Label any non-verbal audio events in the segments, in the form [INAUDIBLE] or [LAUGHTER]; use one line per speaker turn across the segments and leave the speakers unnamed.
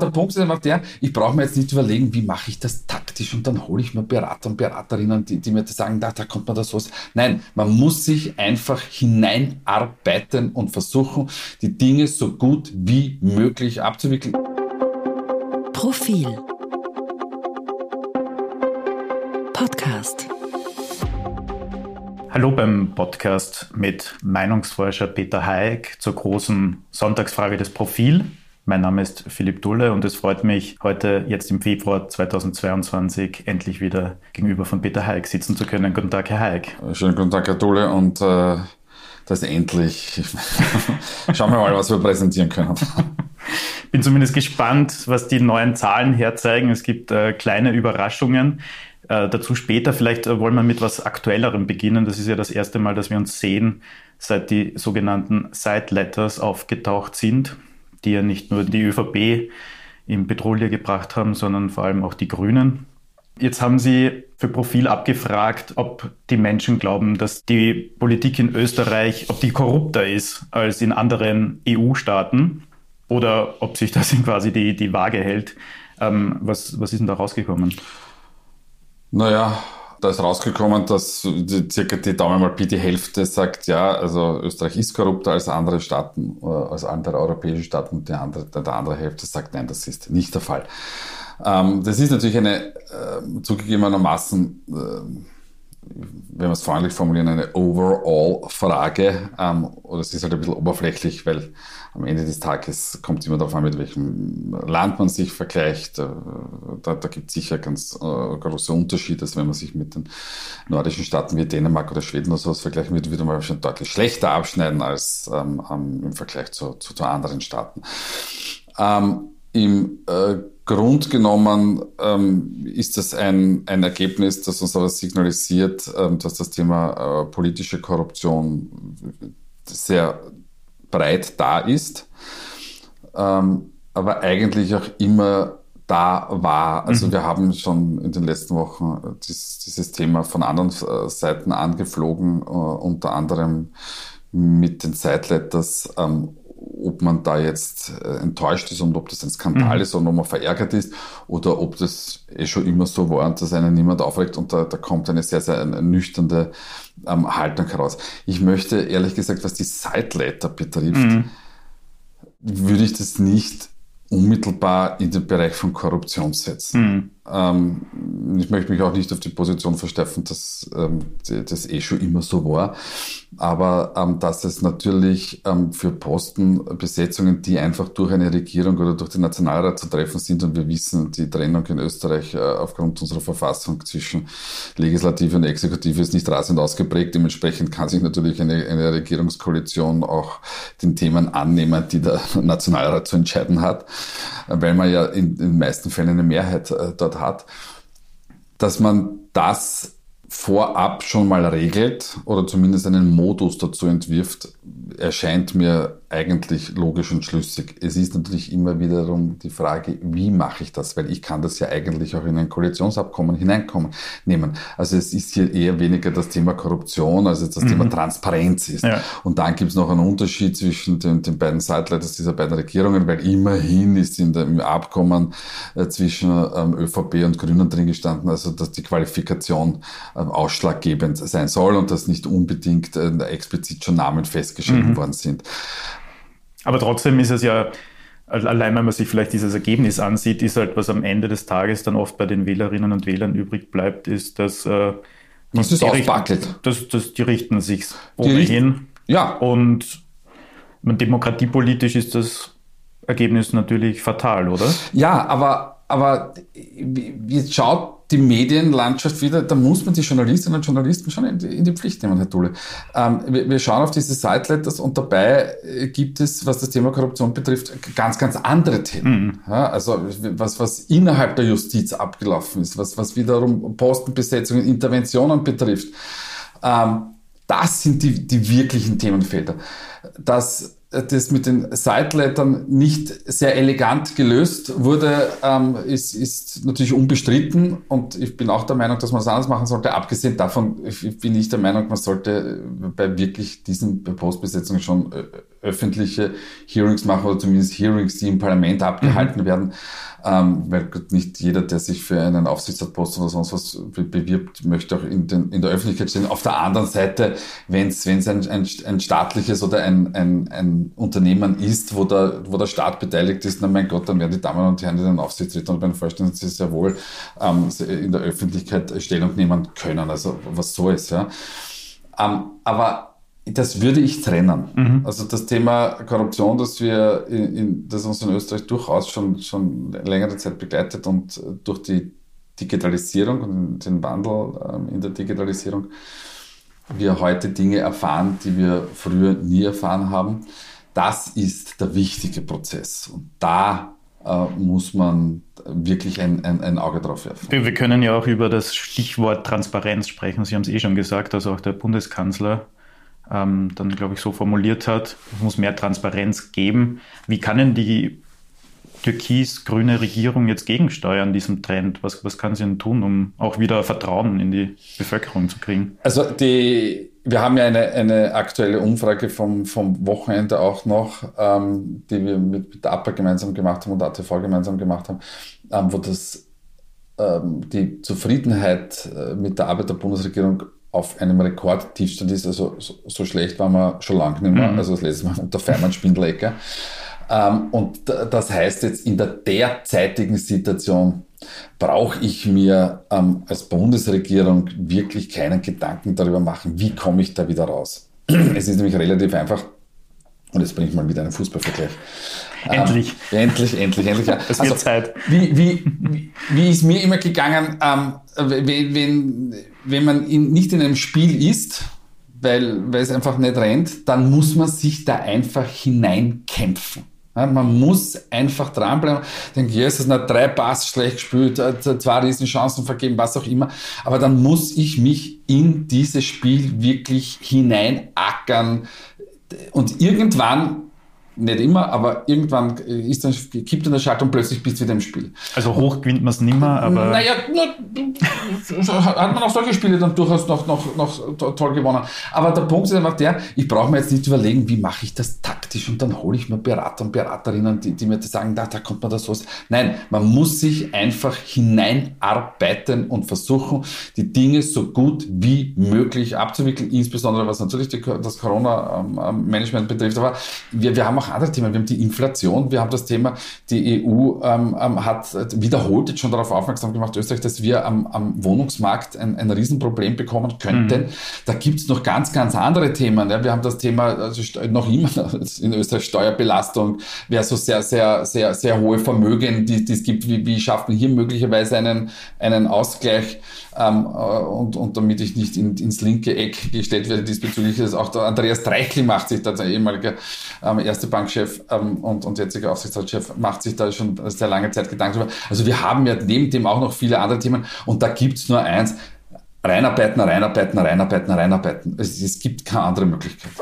Der Punkt ist einfach der, ich brauche mir jetzt nicht überlegen, wie mache ich das taktisch und dann hole ich mir Berater und Beraterinnen, die, die mir sagen, da, da kommt man das so. Nein, man muss sich einfach hineinarbeiten und versuchen, die Dinge so gut wie möglich abzuwickeln.
Profil Podcast
Hallo beim Podcast mit Meinungsforscher Peter Hayek zur großen Sonntagsfrage des Profil. Mein Name ist Philipp Dulle und es freut mich, heute jetzt im Februar 2022 endlich wieder gegenüber von Peter Hayek sitzen zu können. Guten Tag, Herr Hayek.
Schönen guten Tag, Herr Dulle. Und äh, das endlich. [LAUGHS] Schauen wir mal, was wir präsentieren können. [LAUGHS]
Bin zumindest gespannt, was die neuen Zahlen herzeigen. Es gibt äh, kleine Überraschungen. Äh, dazu später. Vielleicht äh, wollen wir mit was Aktuellerem beginnen. Das ist ja das erste Mal, dass wir uns sehen, seit die sogenannten Side Letters aufgetaucht sind die ja nicht nur die ÖVP in Petrouille gebracht haben, sondern vor allem auch die Grünen. Jetzt haben Sie für Profil abgefragt, ob die Menschen glauben, dass die Politik in Österreich, ob die korrupter ist als in anderen EU-Staaten oder ob sich das quasi die, die Waage hält. Ähm, was, was ist denn da rausgekommen?
Naja, da ist rausgekommen, dass die, circa die Daumen mal die Hälfte sagt, ja, also Österreich ist korrupter als andere Staaten, äh, als andere europäische Staaten und die andere, der andere Hälfte sagt, nein, das ist nicht der Fall. Ähm, das ist natürlich eine äh, zugegebenermaßen äh, wenn wir es freundlich formulieren, eine Overall-Frage. Ähm, oder es ist halt ein bisschen oberflächlich, weil am Ende des Tages kommt es immer darauf an, mit welchem Land man sich vergleicht. Äh, da, da gibt es sicher ganz äh, große Unterschiede. Also wenn man sich mit den nordischen Staaten wie Dänemark oder Schweden oder sowas vergleichen würde, würde man schon deutlich schlechter abschneiden als ähm, im Vergleich zu, zu, zu anderen Staaten. Ähm, Im äh, Grund genommen ähm, ist das ein, ein Ergebnis, das uns aber signalisiert, ähm, dass das Thema äh, politische Korruption sehr breit da ist, ähm, aber eigentlich auch immer da war. Also mhm. wir haben schon in den letzten Wochen dies, dieses Thema von anderen äh, Seiten angeflogen, äh, unter anderem mit den Sideletters ähm, ob man da jetzt äh, enttäuscht ist und ob das ein Skandal mhm. ist und ob man verärgert ist oder ob das eh schon immer so war und dass einen niemand aufregt und da, da kommt eine sehr, sehr nüchternde ähm, Haltung heraus. Ich möchte ehrlich gesagt, was die Sideletter betrifft, mhm. würde ich das nicht unmittelbar in den Bereich von Korruption setzen. Mhm. Ähm, ich möchte mich auch nicht auf die Position versteifen, dass ähm, das eh schon immer so war. Aber ähm, dass es natürlich ähm, für Postenbesetzungen, die einfach durch eine Regierung oder durch den Nationalrat zu treffen sind, und wir wissen, die Trennung in Österreich äh, aufgrund unserer Verfassung zwischen Legislative und Exekutive ist nicht rasend ausgeprägt. Dementsprechend kann sich natürlich eine, eine Regierungskoalition auch den Themen annehmen, die der Nationalrat zu entscheiden hat, weil man ja in, in den meisten Fällen eine Mehrheit äh, dort Standard hat, dass man das vorab schon mal regelt oder zumindest einen Modus dazu entwirft, erscheint mir eigentlich logisch und schlüssig. Es ist natürlich immer wiederum die Frage, wie mache ich das? Weil ich kann das ja eigentlich auch in ein Koalitionsabkommen hineinkommen, nehmen. Also es ist hier eher weniger das Thema Korruption, als das mhm. Thema Transparenz ist. Ja. Und dann gibt es noch einen Unterschied zwischen den, den beiden Seitleiters dieser beiden Regierungen, weil immerhin ist in dem, Abkommen äh, zwischen ähm, ÖVP und Grünen drin gestanden, also dass die Qualifikation äh, ausschlaggebend sein soll und dass nicht unbedingt äh, explizit schon Namen festgeschrieben mhm. worden sind.
Aber trotzdem ist es ja, allein wenn man sich vielleicht dieses Ergebnis ansieht, ist halt, was am Ende des Tages dann oft bei den Wählerinnen und Wählern übrig bleibt, ist, dass äh,
das ist ausbackelt.
Das, das, die richten sich ohnehin.
ja.
Und demokratiepolitisch ist das Ergebnis natürlich fatal, oder?
Ja, aber, aber jetzt schaut die Medienlandschaft wieder, da muss man die Journalistinnen und Journalisten schon in die, in die Pflicht nehmen, Herr Dule. Ähm, wir, wir, schauen auf diese Sideletters und dabei äh, gibt es, was das Thema Korruption betrifft, ganz, ganz andere Themen. Mhm. Ja, also was, was innerhalb der Justiz abgelaufen ist, was, was wiederum Postenbesetzungen, Interventionen betrifft. Ähm, das sind die, die wirklichen Themenfelder. Dass das mit den Sidelettern nicht sehr elegant gelöst wurde, ähm, ist, ist natürlich unbestritten und ich bin auch der Meinung, dass man es anders machen sollte. Abgesehen davon bin ich der Meinung, man sollte bei wirklich diesen Postbesetzungen schon äh, öffentliche Hearings machen oder zumindest Hearings, die im Parlament abgehalten mhm. werden ähm, weil nicht jeder, der sich für einen Aufsichtsratposten oder sonst was bewirbt, möchte auch in, den, in der Öffentlichkeit stehen. Auf der anderen Seite, wenn es ein, ein, ein staatliches oder ein, ein, ein Unternehmen ist, wo der, wo der Staat beteiligt ist, na mein Gott, dann werden die Damen und Herren, die den Aufsichtsräten und bei den Vorständen sehr wohl ähm, in der Öffentlichkeit Stellung nehmen können. Also was so ist. Ja. Ähm, aber das würde ich trennen. Mhm. Also das Thema Korruption, das wir in, in, das uns in Österreich durchaus schon, schon längere Zeit begleitet und durch die Digitalisierung und den Wandel ähm, in der Digitalisierung wir heute Dinge erfahren, die wir früher nie erfahren haben. Das ist der wichtige Prozess. Und da äh, muss man wirklich ein, ein, ein, Auge drauf werfen.
Wir können ja auch über das Stichwort Transparenz sprechen. Sie haben es eh schon gesagt, also auch der Bundeskanzler ähm, dann, glaube ich, so formuliert hat, es muss mehr Transparenz geben. Wie kann denn die türkis-grüne Regierung jetzt gegensteuern, diesem Trend? Was, was kann sie denn tun, um auch wieder Vertrauen in die Bevölkerung zu kriegen?
Also die, wir haben ja eine, eine aktuelle Umfrage vom, vom Wochenende auch noch, ähm, die wir mit, mit der APA gemeinsam gemacht haben und ATV gemeinsam gemacht haben, ähm, wo das ähm, die Zufriedenheit äh, mit der Arbeit der Bundesregierung auf einem Rekordtiefstand ist. Also so, so, schlecht waren wir schon lange nicht mehr. Mhm. Also das letzte Mal [LAUGHS] unter Feimann Spindelecke. Ähm, und das heißt jetzt in der derzeitigen Situation brauche ich mir ähm, als Bundesregierung wirklich keinen Gedanken darüber machen, wie komme ich da wieder raus. [CLEARS THROAT] es ist nämlich relativ einfach. Und jetzt bringe ich mal wieder einen Fußballvergleich.
Endlich.
Ähm, endlich, endlich, endlich.
Ja. [LAUGHS] Es wird also, Zeit.
Wie, wie, wie, wie ist mir immer gegangen, ähm, wenn, wenn, wenn man in, nicht in einem Spiel ist, weil, weil es einfach nicht rennt, dann muss man sich da einfach hineinkämpfen. Ja, man muss einfach dranbleiben. Ich denke, ja, es ist nicht drei Pass schlecht gespielt, zwei Riesenchancen vergeben, was auch immer. Aber dann muss ich mich in dieses Spiel wirklich hineinackern. Und irgendwann nicht immer, aber irgendwann ist dann, kippt dann der Schalter und plötzlich bist du wieder im Spiel.
Also hoch gewinnt man es nimmer, aber.
Naja, hat man auch solche Spiele dann durchaus noch, noch, noch toll gewonnen. Aber der Punkt ist einfach der, ich brauche mir jetzt nicht überlegen, wie mache ich das taktisch und dann hole ich mir Berater und Beraterinnen, die, die mir sagen, da, da kommt man das was. Nein, man muss sich einfach hineinarbeiten und versuchen, die Dinge so gut wie möglich abzuwickeln, insbesondere was natürlich die, das Corona-Management betrifft. Aber wir, wir haben auch auch andere Themen. Wir haben die Inflation, wir haben das Thema, die EU ähm, ähm, hat wiederholt jetzt schon darauf aufmerksam gemacht, Österreich, dass wir am, am Wohnungsmarkt ein, ein Riesenproblem bekommen könnten. Mhm. Da gibt es noch ganz, ganz andere Themen. Ja. Wir haben das Thema also noch immer [LAUGHS] in Österreich Steuerbelastung versus sehr, sehr, sehr, sehr hohe Vermögen, die, die es gibt. Wie, wie schafft man hier möglicherweise einen, einen Ausgleich? Ähm, äh, und, und damit ich nicht in, ins linke Eck gestellt werde diesbezüglich, ist auch der Andreas Dreichel macht sich da, der ehemalige ähm, erste Bankchef ähm, und, und jetziger Aufsichtsratschef, macht sich da schon sehr lange Zeit Gedanken darüber. Also wir haben ja neben dem auch noch viele andere Themen und da gibt's nur eins, reinarbeiten, reinarbeiten, reinarbeiten, reinarbeiten. Es, es gibt keine andere Möglichkeit.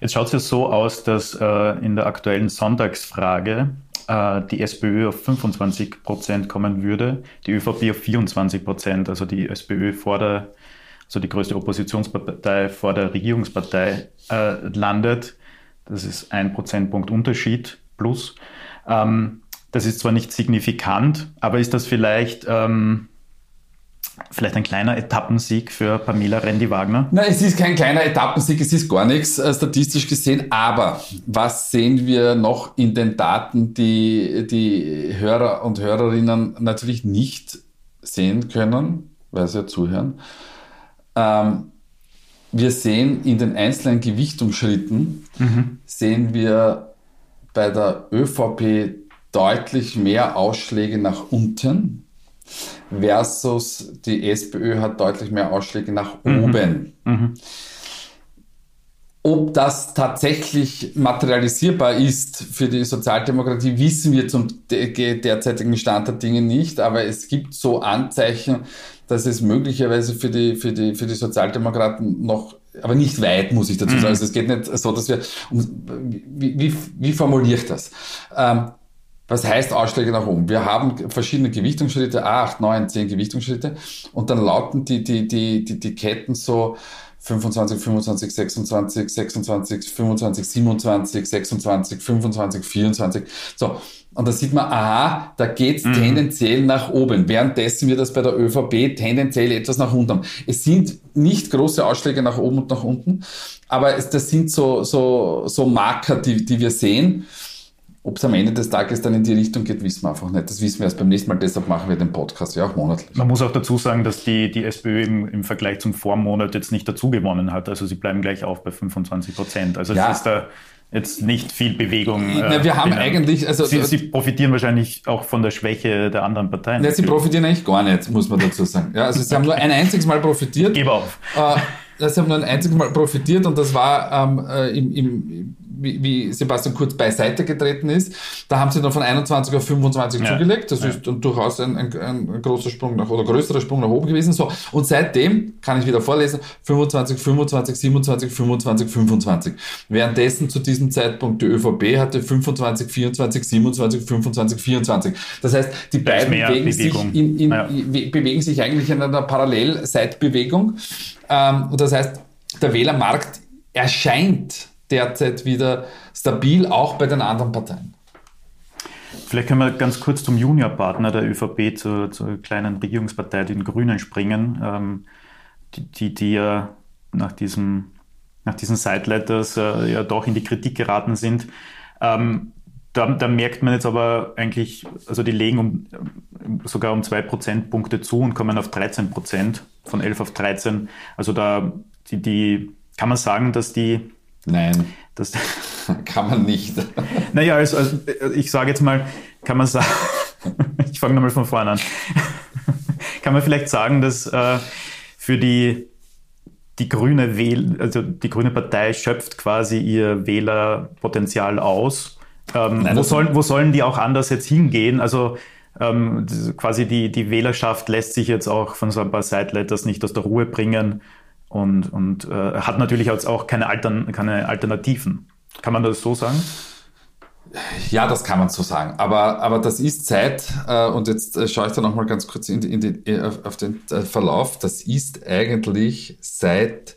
Jetzt schaut es ja so aus, dass äh, in der aktuellen Sonntagsfrage äh, die SPÖ auf 25 Prozent kommen würde, die ÖVP auf 24 Prozent, also die SPÖ vor der, also die größte Oppositionspartei vor der Regierungspartei äh, landet. Das ist ein Prozentpunkt Unterschied plus. Ähm, das ist zwar nicht signifikant, aber ist das vielleicht ähm, Vielleicht ein kleiner Etappensieg für Pamela Rendi-Wagner?
Nein, es ist kein kleiner Etappensieg, es ist gar nichts äh, statistisch gesehen. Aber was sehen wir noch in den Daten, die die Hörer und Hörerinnen natürlich nicht sehen können, weil sie ja zuhören? Ähm, wir sehen in den einzelnen Gewichtungsschritten, mhm. sehen wir bei der ÖVP deutlich mehr Ausschläge nach unten versus die SPÖ hat deutlich mehr Ausschläge nach mhm. oben. Mhm. Ob das tatsächlich materialisierbar ist für die Sozialdemokratie, wissen wir zum derzeitigen Stand der Dinge nicht, aber es gibt so Anzeichen, dass es möglicherweise für die, für die, für die Sozialdemokraten noch aber nicht weit, muss ich dazu sagen. Also es geht nicht so, dass wir, wie, wie, wie formuliere ich das? Ähm, was heißt Ausschläge nach oben? Wir haben verschiedene Gewichtungsschritte, 8, 9, 10 Gewichtungsschritte und dann lauten die, die, die, die, die Ketten so 25, 25, 26, 26, 25, 27, 26, 25, 24. So. Und da sieht man, aha, da geht's mhm. tendenziell nach oben, währenddessen wir das bei der ÖVP tendenziell etwas nach unten haben. Es sind nicht große Ausschläge nach oben und nach unten, aber es, das sind so, so, so Marker, die, die wir sehen. Ob es am Ende des Tages dann in die Richtung geht, wissen wir einfach nicht. Das wissen wir erst beim nächsten Mal. Deshalb machen wir den Podcast ja auch monatlich.
Man muss auch dazu sagen, dass die, die SPÖ im, im Vergleich zum Vormonat jetzt nicht dazu gewonnen hat. Also sie bleiben gleich auf bei 25 Prozent. Also ja. es ist da jetzt nicht viel Bewegung.
Äh, Na, wir haben binnen. eigentlich, also
sie, sie, profitieren wahrscheinlich auch von der Schwäche der anderen Parteien.
Ja, sie profitieren eigentlich gar nicht, muss man dazu sagen. Ja, also sie haben nur ein einziges Mal profitiert.
Gib auf.
Äh, sie haben nur ein einziges Mal profitiert und das war ähm, äh, im, im wie, wie Sebastian Kurz beiseite getreten ist. Da haben sie dann von 21 auf 25 ja. zugelegt. Das ja. ist dann durchaus ein, ein, ein, großer Sprung nach oder größerer Sprung nach oben gewesen. So. Und seitdem kann ich wieder vorlesen: 25, 25, 27, 25, 25. Währenddessen zu diesem Zeitpunkt die ÖVP hatte 25, 24, 27, 25, 24. Das heißt, die beiden bewegen sich, in, in, ja. bewegen sich eigentlich in einer Parallelseitbewegung. Ähm, und das heißt, der Wählermarkt erscheint derzeit wieder stabil, auch bei den anderen Parteien.
Vielleicht können wir ganz kurz zum Juniorpartner der ÖVP, zur, zur kleinen Regierungspartei, den Grünen, springen, ähm, die, die, die, ja nach, diesem, nach diesen Sideletters äh, ja doch in die Kritik geraten sind. Ähm, da, da, merkt man jetzt aber eigentlich, also die legen um, sogar um zwei Prozentpunkte zu und kommen auf 13 Prozent, von 11 auf 13. Also da, die, die, kann man sagen, dass die
Nein. Das [LAUGHS] kann man nicht. [LAUGHS]
Naja, also, also ich sage jetzt mal, kann man sagen, [LAUGHS] ich fange nochmal von vorne an. kann man vielleicht sagen, dass äh, für die, die grüne Wähl, also die grüne Partei schöpft quasi ihr Wählerpotenzial aus. Ähm, Nein, wo, sollen, wo sollen die auch anders jetzt hingehen? Also ähm, quasi die, die Wählerschaft lässt sich jetzt auch von so ein paar Sideletters nicht aus der Ruhe bringen und, und äh, hat natürlich auch keine, Altern, keine Alternativen. Kann man das so sagen?
Ja, das kann man so sagen. Aber, aber das ist Zeit, äh, und jetzt äh, schaue ich da nochmal ganz kurz in in die, äh, auf, auf, den äh, Verlauf. Das ist eigentlich seit,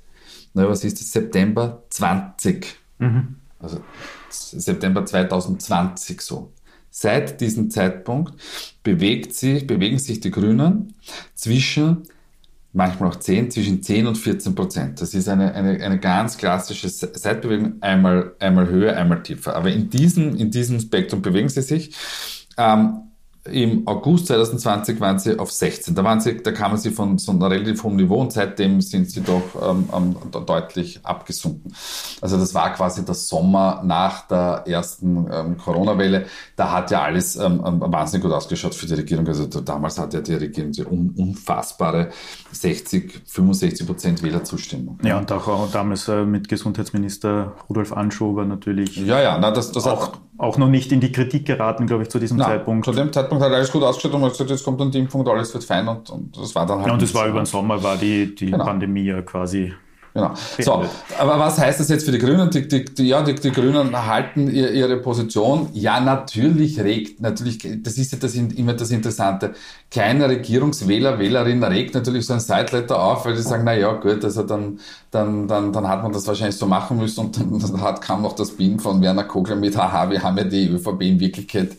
na, was ist das, September 20. Mhm. Also September 2020 so. Seit diesem Zeitpunkt bewegt sich, bewegen sich die Grünen zwischen manchmal auch 10, zwischen 10 und 14 Prozent. Das ist eine, eine, eine ganz klassische Seitbewegung, einmal, einmal höher, einmal tiefer. Aber in diesem, in diesem Spektrum bewegen sie sich. Ähm, im August 2020 waren sie auf 16. Da, waren sie, da kamen sie von so einem relativ hohen Niveau und seitdem sind sie doch ähm, ähm, deutlich abgesunken. Also das war quasi der Sommer nach der ersten ähm, Corona-Welle. Da hat ja alles ähm, ähm wahnsinnig gut ausgeschaut für die Regierung. Also damals hat ja die Regierung die un unfassbare 60, 65 Prozent Wählerzustimmung.
Ja, und auch, auch damals äh, mit Gesundheitsminister Rudolf Anschober natürlich.
Ja, ja, na, das, das
auch, auch noch nicht in die Kritik geraten, glaube ich, zu diesem na, Zeitpunkt.
Zu dem Zeitpunkt hat alles gut ausgeschaut und man hat gesagt, jetzt kommt dann die Impfung und alles wird fein und, und das war dann halt.
Ja, und das war über den Sommer, war die, die genau. Pandemie ja quasi
Genau. So, aber was heißt das jetzt für die Grünen? Die, die, die ja, die, die, Grünen halten ihre Position. Ja, natürlich regt, natürlich, das ist ja das, immer das Interessante. Keine Regierungswähler, Wählerin regt natürlich so ein Sideletter auf, weil sie sagen, na ja, gut, also dann, dann, dann, dann hat man das wahrscheinlich so machen müssen und dann hat, kam noch das Bild von Werner Kogler mit, haha, wir haben ja die ÖVP in Wirklichkeit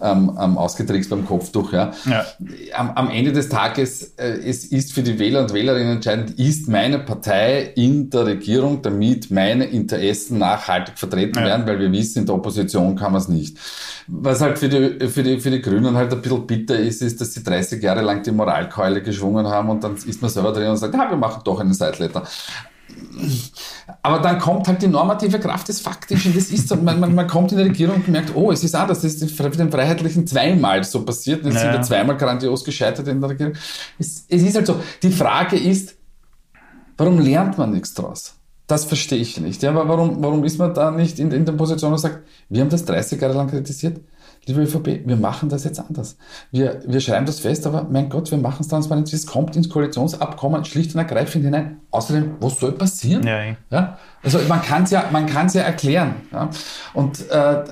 ähm, ähm, ausgetrickst beim Kopftuch. Ja. ja. Am, am Ende des Tages, äh, es ist für die Wähler und Wählerinnen entscheidend, ist meine Partei in der Regierung, damit meine Interessen nachhaltig vertreten ja. werden, weil wir wissen, in der Opposition kann man es nicht. Was halt für die, für, die, für die Grünen halt ein bisschen bitter ist, ist, dass sie 30 Jahre lang die Moralkeule geschwungen haben und dann ist man selber drin und sagt, ja, wir machen doch einen Sideletter. Aber dann kommt halt die normative Kraft des Faktischen. Das ist so, man, man, man kommt in die Regierung und merkt, oh, es ist auch, das ist den Freiheitlichen zweimal so passiert. Jetzt naja. sind wir zweimal grandios gescheitert in der Regierung. Es, es ist halt so. Die Frage ist, warum lernt man nichts draus? Das verstehe ich nicht. Ja, warum, warum ist man da nicht in, in der Position und sagt, wir haben das 30 Jahre lang kritisiert? Liebe ÖVP, wir machen das jetzt anders. Wir, wir schreiben das fest, aber mein Gott, wir machen es transparent. Es kommt ins Koalitionsabkommen schlicht und ergreifend hinein. Außerdem, was soll passieren?
Ja, ja.
ja? Also man kann es ja, man kann's ja erklären. Ja? Und, äh,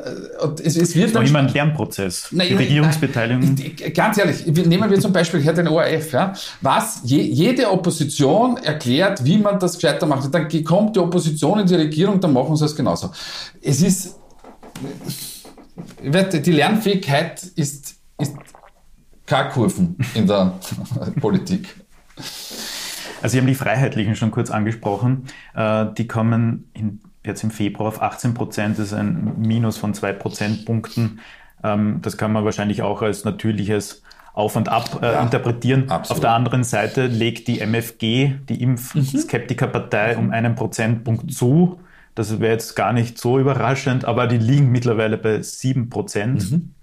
und es, es wird
das ist immer ein Lernprozess.
Na,
die Regierungsbeteiligung.
Ganz ehrlich, nehmen wir zum Beispiel hier den ORF. Ja? Was je, jede Opposition erklärt, wie man das gescheiter macht. Und dann kommt die Opposition in die Regierung, dann machen sie es genauso. Es ist die Lernfähigkeit ist, ist K-Kurven in der [LAUGHS] Politik.
Also Sie haben die Freiheitlichen schon kurz angesprochen. Äh, die kommen in, jetzt im Februar auf 18 Prozent. Das ist ein Minus von zwei Prozentpunkten. Ähm, das kann man wahrscheinlich auch als natürliches auf und ab äh, ja, interpretieren. Absolut. Auf der anderen Seite legt die MFG, die Impfskeptikerpartei, um einen Prozentpunkt zu. Das wäre jetzt gar nicht so überraschend, aber die liegen mittlerweile bei sieben Prozent. Mhm.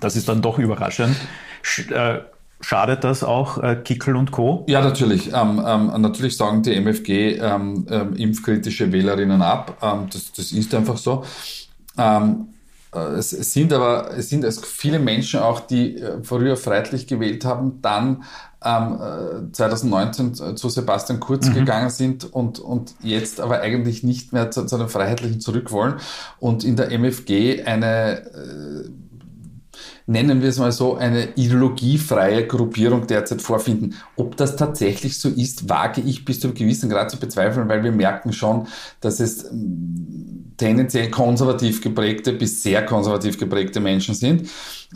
Das ist dann doch überraschend. Sch äh, Schadet das auch äh, Kickel und Co.?
Ja, natürlich. Ähm, ähm, natürlich sagen die MFG ähm, ähm, impfkritische Wählerinnen ab. Ähm, das, das ist einfach so. Ähm, äh, es sind aber es sind es viele Menschen auch, die äh, früher freiheitlich gewählt haben, dann ähm, 2019 äh, zu Sebastian Kurz mhm. gegangen sind und, und jetzt aber eigentlich nicht mehr zu, zu den Freiheitlichen zurück wollen und in der MFG eine äh, nennen wir es mal so, eine ideologiefreie Gruppierung derzeit vorfinden. Ob das tatsächlich so ist, wage ich bis zu einem gewissen Grad zu bezweifeln, weil wir merken schon, dass es ähm, tendenziell konservativ geprägte bis sehr konservativ geprägte Menschen sind.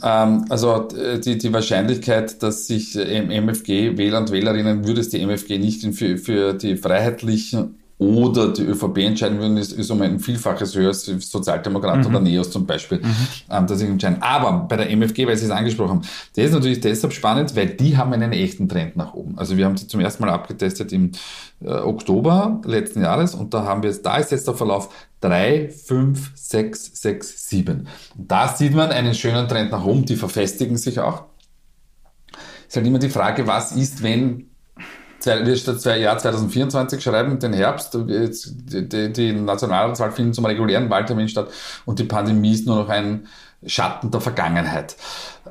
Ähm, also äh, die, die Wahrscheinlichkeit, dass sich MFG Wähler und Wählerinnen würde es die MFG nicht für, für die freiheitlichen oder die ÖVP entscheiden würden, ist, ist um ein Vielfaches höher als Sozialdemokraten mhm. oder Neos zum Beispiel, mhm. ähm, dass sie entscheiden. Aber bei der MFG, weil Sie es angesprochen haben, der ist natürlich deshalb spannend, weil die haben einen echten Trend nach oben. Also wir haben sie zum ersten Mal abgetestet im äh, Oktober letzten Jahres und da haben wir es, da ist jetzt der Verlauf 3, 5, 6, 6, 7. Und da sieht man einen schönen Trend nach oben, die verfestigen sich auch. Ist halt immer die Frage, was ist, wenn wir das Jahr 2024 schreiben, den Herbst, die, die, die Nationalratswahl findet zum regulären Wahltermin statt und die Pandemie ist nur noch ein Schatten der Vergangenheit.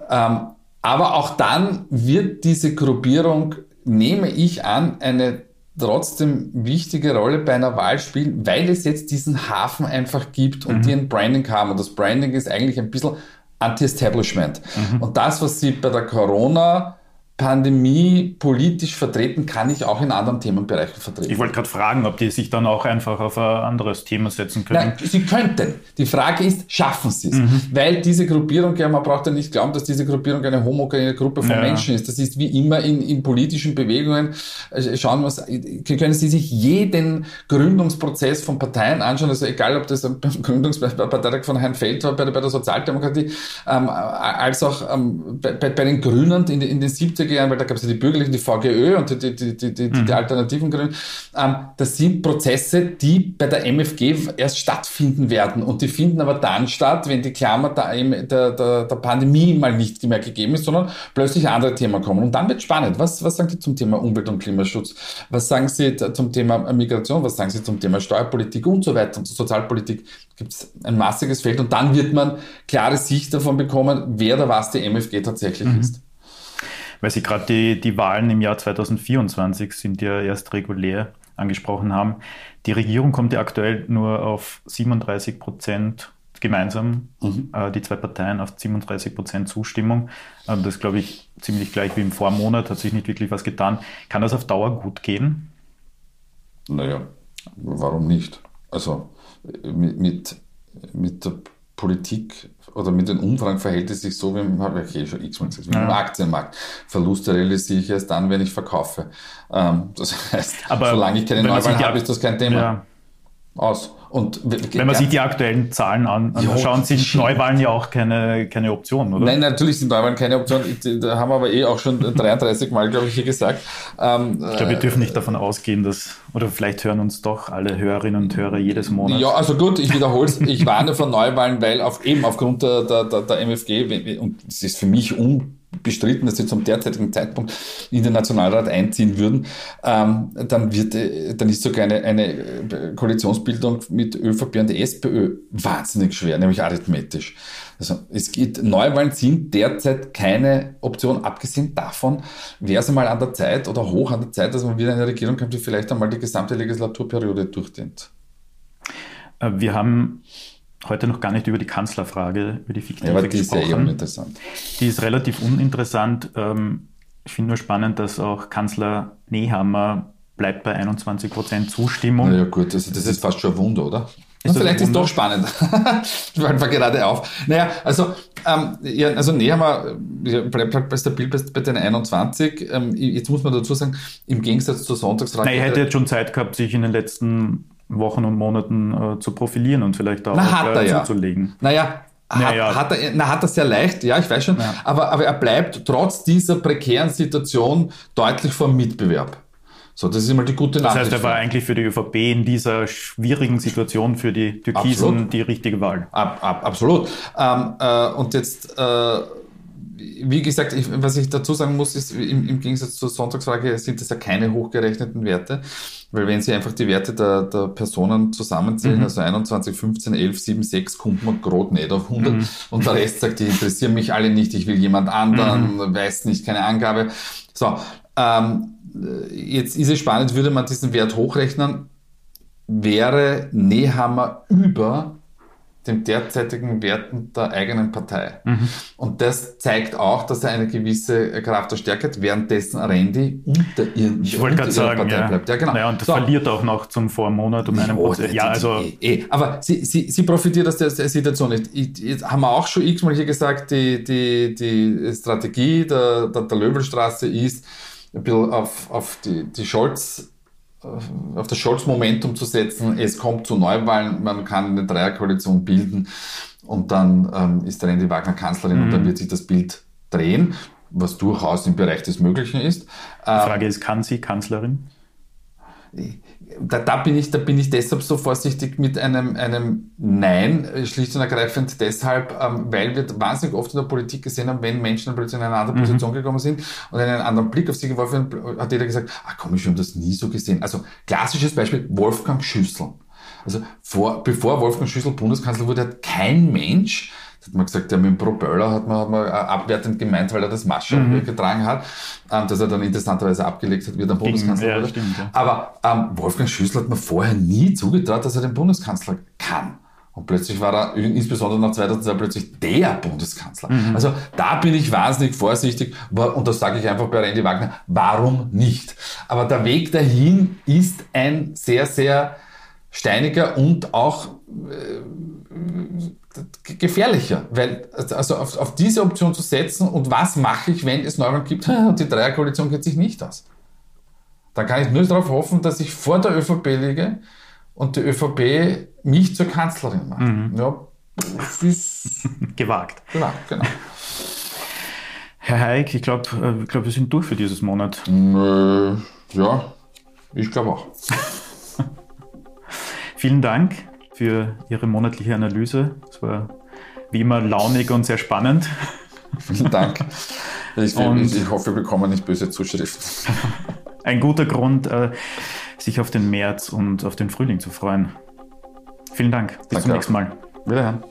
Ähm, aber auch dann wird diese Gruppierung, nehme ich an, eine trotzdem wichtige Rolle bei einer Wahl spielen, weil es jetzt diesen Hafen einfach gibt und mhm. die ein Branding haben. Und das Branding ist eigentlich ein bisschen Anti-Establishment. Mhm. Und das, was sie bei der Corona Pandemie politisch vertreten kann ich auch in anderen Themenbereichen vertreten.
Ich wollte gerade fragen, ob die sich dann auch einfach auf ein anderes Thema setzen können.
Nein, sie könnten. Die Frage ist, schaffen sie es? Mhm. Weil diese Gruppierung, ja, man braucht ja nicht glauben, dass diese Gruppierung eine homogene Gruppe von ja. Menschen ist. Das ist wie immer in, in politischen Bewegungen. Äh, schauen wir können Sie sich jeden Gründungsprozess von Parteien anschauen, also egal, ob das beim Gründungsparteitag von Herrn Feld war, bei der, bei der Sozialdemokratie, ähm, als auch ähm, bei, bei, den Grünen in, in den 70er 70er Jahren, weil da gab es ja die Bürgerlichen, die VGÖ und die, die, die, die, mhm. die alternativen Grünen. Ähm, das sind Prozesse, die bei der MFG erst stattfinden werden. Und die finden aber dann statt, wenn die Klammer der, der, der, der Pandemie mal nicht mehr gegeben ist, sondern plötzlich andere Themen kommen. Und dann wird spannend. Was, was sagen Sie zum Thema Umwelt- und Klimaschutz? Was sagen Sie zum Thema Migration? Was sagen Sie zum Thema Steuerpolitik und so weiter und Sozialpolitik? Gibt es ein massiges Feld und dann wird man klare Sicht davon bekommen, wer da was die MFG tatsächlich mhm. ist
weil Sie gerade die, die Wahlen im Jahr 2024 sind ja erst regulär angesprochen haben. Die Regierung kommt ja aktuell nur auf 37 Prozent gemeinsam, mhm. äh, die zwei Parteien auf 37 Prozent Zustimmung. Äh, das glaube ich ziemlich gleich wie im Vormonat, hat sich nicht wirklich was getan. Kann das auf Dauer gut gehen?
Naja, warum nicht? Also mit, mit, mit der Politik oder mit den Umfragen verhält es sich so, wie habe ich eh schon x-mal gesagt, wie ja. im Aktienmarkt. Verluste realisiere ich erst dann, wenn ich verkaufe. Ähm, das [LAUGHS] heißt,
Aber
solange ich keine Neuwahlen habe, ist das kein Thema.
Ja. Aus. Und Wenn man sich die aktuellen Zahlen an, anschaut, sind Neuwahlen ja auch keine, keine Option, oder?
Nein, natürlich sind Neuwahlen keine Option. Da haben wir aber eh auch schon [LAUGHS] 33 Mal, glaube ich, hier gesagt.
Ähm, ich glaube, wir dürfen nicht davon ausgehen, dass, oder vielleicht hören uns doch alle Hörerinnen und Hörer jedes Monat.
Ja, also gut, ich wiederhole es. Ich warne von Neuwahlen, weil auf, eben aufgrund der, der, der, der MFG, und es ist für mich un bestritten, dass sie zum derzeitigen Zeitpunkt in den Nationalrat einziehen würden, ähm, dann wird, äh, dann ist sogar eine, eine äh, Koalitionsbildung mit ÖVP und SPÖ wahnsinnig schwer, nämlich arithmetisch. Also es geht, Neuwahlen sind derzeit keine Option, abgesehen davon wäre es einmal an der Zeit oder hoch an der Zeit, dass man wieder eine Regierung kommt, die vielleicht einmal die gesamte Legislaturperiode durchdehnt.
Äh, wir haben heute noch gar nicht über die Kanzlerfrage, über die fiktive
Ja, aber die ist ja eh
gesprochen.
uninteressant.
Die ist relativ uninteressant. Ähm, Ich finde nur spannend, dass auch Kanzler Nehammer bleibt bei 21 Prozent Zustimmung.
Naja gut, also das ist fast schon ein Wunder, oder?
Ist
vielleicht ist
Wunder?
doch spannend. [LAUGHS] Fallen wir gerade auf. Naja, also, ähm, ja, also Nehammer ja, bleibt halt bei stabil bei, bei den 21. Ähm, jetzt muss man dazu sagen, im Gegensatz zur Sonntagsfrage.
Na, er hätte jetzt schon Zeit gehabt, sich in den letzten Wochen und Monaten äh, zu profilieren und vielleicht auch
Na, hat
äh,
er ja.
zuzulegen.
Naja, hat,
Naja.
hat er, na, hat er sehr leicht, ja, ich weiß schon,
Ja.
aber, aber er bleibt trotz dieser prekären Situation deutlich vor dem Mitbewerb. So, das ist immer die gute
Das
Nachricht.
heißt, er war eigentlich für die ÖVP in dieser schwierigen Situation für die Türkisen
Absolut.
die richtige Wahl.
Ab, ab, absolut. Ähm, äh, und jetzt, äh, wie gesagt, ich, was ich dazu sagen muss, ist, im, im Gegensatz zur Sonntagsfrage sind das ja keine hochgerechneten Werte, weil wenn Sie einfach die Werte der, der Personen zusammenzählen, also 21, 15, 11, 7, 6, kommt man gerade nicht auf 100 und der Rest sagt, die interessieren mich alle nicht, ich will jemand anderen, weiß nicht, keine Angabe. So, ähm, jetzt ist es spannend, würde man diesen Wert hochrechnen, wäre Nehammer über den derzeitigen Werten der eigenen Partei. Und das zeigt auch, dass er eine gewisse Kraft der Stärke hat, währenddessen Randy unter ihren
Ich wollte gerade sagen,
Partei
ja.
bleibt. Ja, genau.
Naja, und das
So.
verliert auch noch zum Vormonat um einen
Oh,
Prozent. Ja, also
eh, eh. Aber sie, sie, sie profitiert aus der, Situation nicht. Ich, jetzt haben wir auch schon x-mal hier gesagt, die, die, die Strategie der, der, der Löwelstraße ist, ein bisschen auf, auf die, die Scholz, auf das Scholz-Momentum zu setzen. Es kommt zu Neuwahlen, man kann eine Dreierkoalition bilden und dann ähm, ist der Randy Wagner Kanzlerin und dann wird sich das Bild drehen, was durchaus im Bereich des Möglichen ist.
die Frage ist, kann sie Kanzlerin?
Da, da, bin ich, da bin ich deshalb so vorsichtig mit einem, einem Nein, äh, schlicht und ergreifend deshalb, ähm, weil wir wahnsinnig oft in der Politik gesehen haben, wenn Menschen plötzlich in eine andere Position gekommen sind und einen anderen Blick auf sie geworfen haben, hat jeder gesagt, ah komm, ich habe das nie so gesehen. Also klassisches Beispiel, Wolfgang Schüssel. Also vor, bevor Wolfgang Schüssel Bundeskanzler wurde, hat kein Mensch hat man gesagt, ja, mit dem Propöller hat man, hat man äh, abwertend gemeint, weil er das Masche getragen hat, ähm, dass er dann interessanterweise abgelegt hat, wie er dann Bundeskanzler
ja,
wurde.
stimmt, ja.
Aber ähm, Wolfgang Schüssel hat mir vorher nie zugetraut, dass er den Bundeskanzler kann. Und plötzlich war er, insbesondere nach 2002, plötzlich der Bundeskanzler. Also da bin ich wahnsinnig vorsichtig. Und das sage ich einfach bei Randy Wagner, warum nicht? Aber der Weg dahin ist ein sehr, sehr steiniger und auch äh, gefährlicher, weil also auf, auf diese Option zu setzen und was mache ich, wenn es Neuwahlen gibt [LAUGHS] und die Dreierkoalition geht sich nicht aus. Dann kann ich nur darauf hoffen, dass ich vor der ÖVP liege und die ÖVP mich zur Kanzlerin macht. Ja, das ist [LAUGHS]
Gewagt.
genau, genau.
Herr Haig, ich glaube, äh, ich glaub, wir sind durch für dieses Monat.
Äh, ja, ich glaube auch. [LAUGHS]
Vielen Dank für Ihre monatliche Analyse. Es war wie immer launig und sehr spannend.
Vielen Dank. [LAUGHS] Ich,
Und-
ich, hoffe, wir bekommen nicht böse Zuschriften. [LAUGHS]
Ein guter Grund, äh, sich auf den März und auf den Frühling zu freuen. Vielen Dank. Bis
Danke
zum nächsten Mal.
Wiederhören.